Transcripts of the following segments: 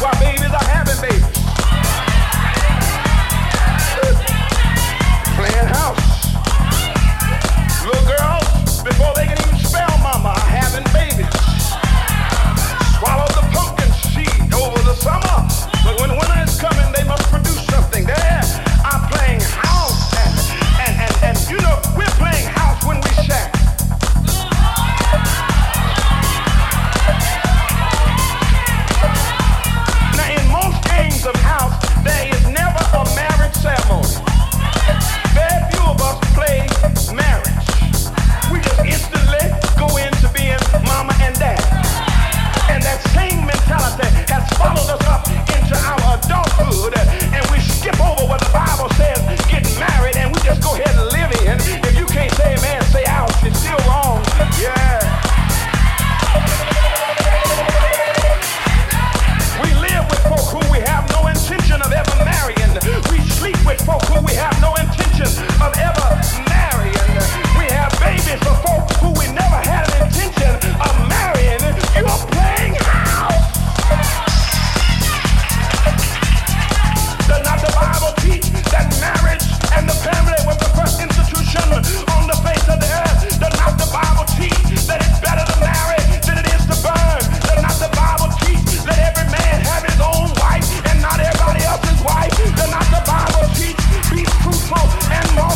Why babies are having babies.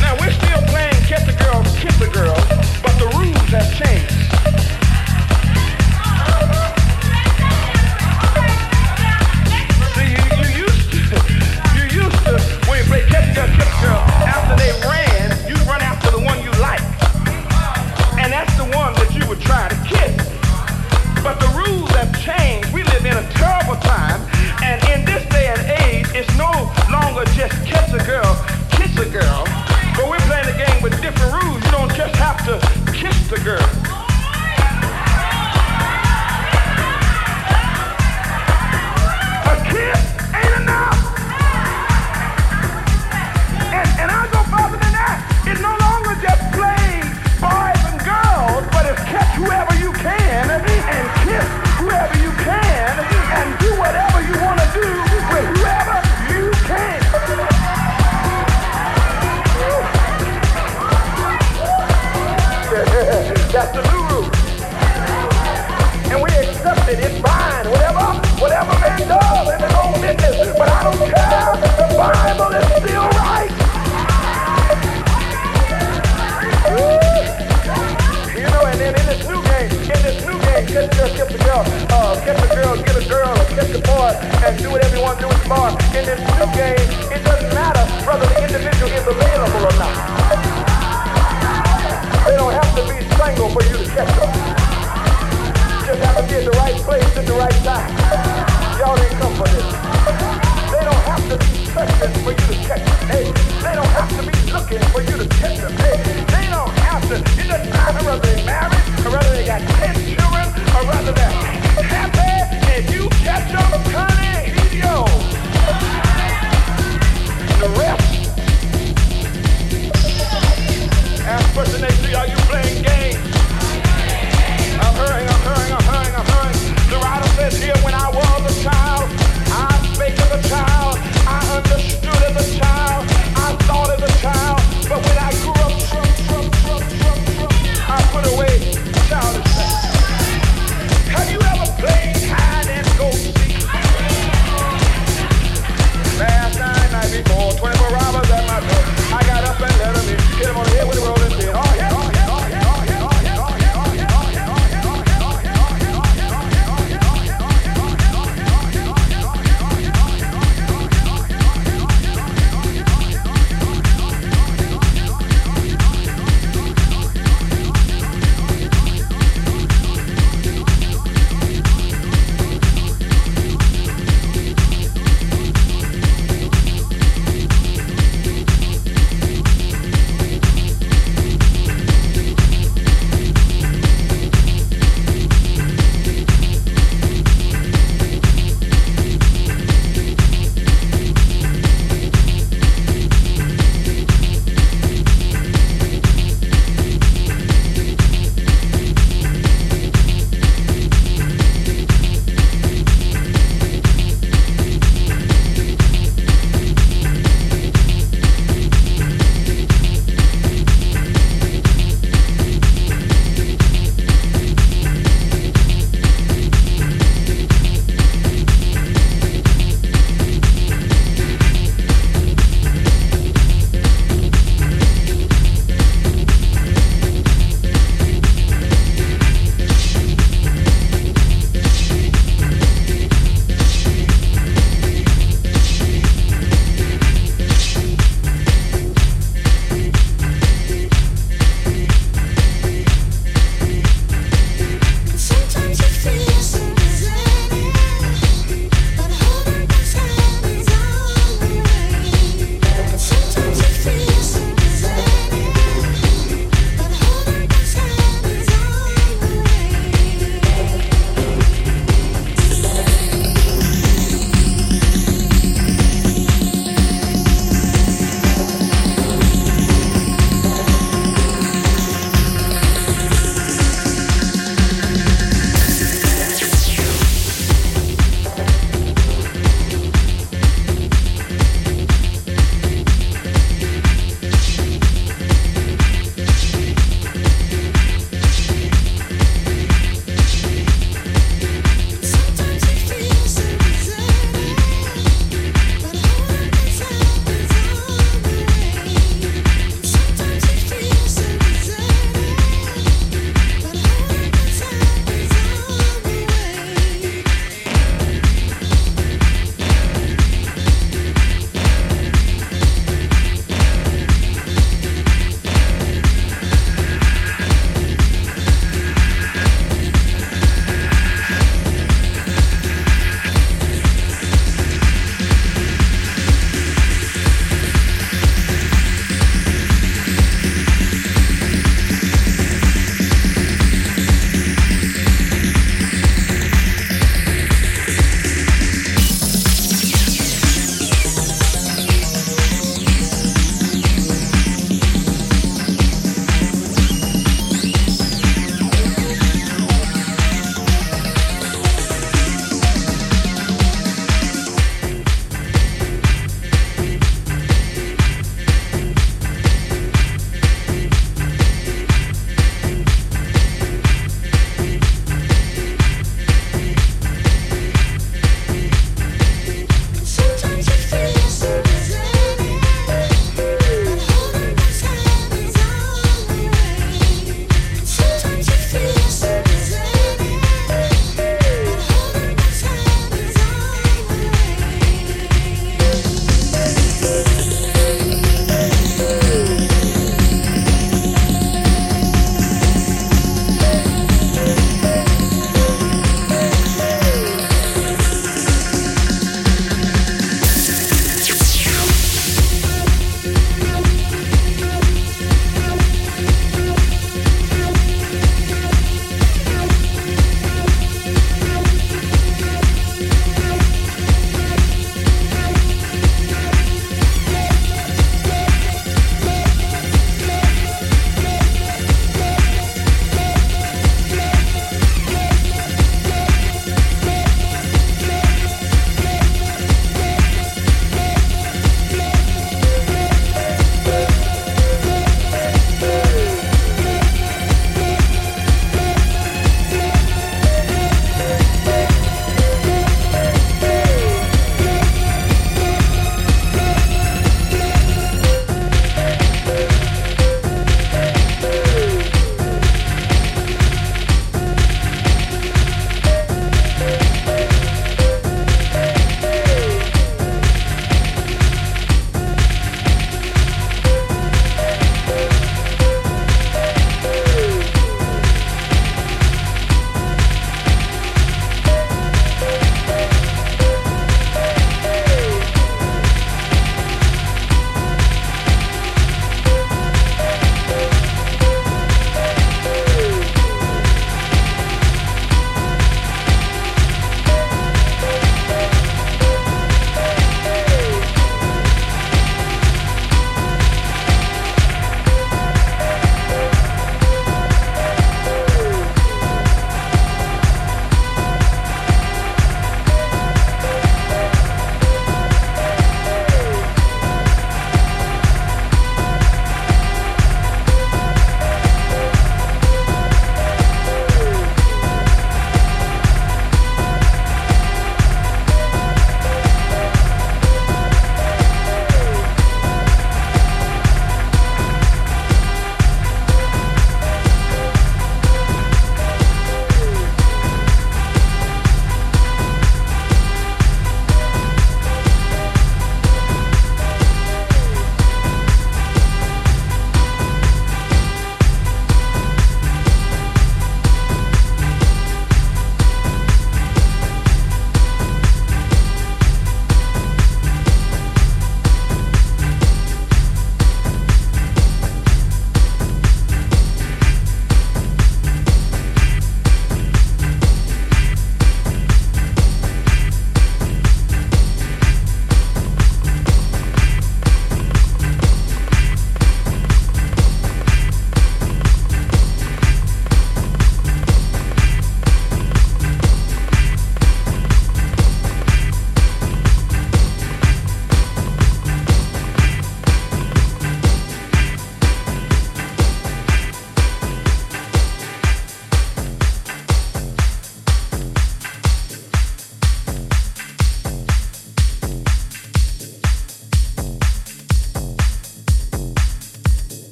Now we're still playing the Kiss the but the rules have changed. See, you, used to, you used to, when you the Kiss the after they massacre. That's the new rule. And we accept it. It's fine. Whatever, whatever man does in his own business. But I don't care. The Bible is still right. Woo! You know, and then in this new game, in this new game, catch a girl, catch a girl, uh, catch a girl, get a girl, or catch a boy, and do whatever you want to do with bar. In this new game, it doesn't matter whether the individual is available or not. They don't have to be strangle for you to catch up. Just have to be at the right place at the right time. Y'all didn't come for this. They don't have to be searching for you to catch them. Hey, they don't have to be looking for you to catch them. Hey, they don't have to. It doesn't matter whether they're married or whether they got ten children or rather they're happy. If you catch them, honey, he's. The rest. Ask person next to you, are you Zerada says here when I was a child, I spake as a child, I understood as a child, I thought as a child, but when I grew up, I put away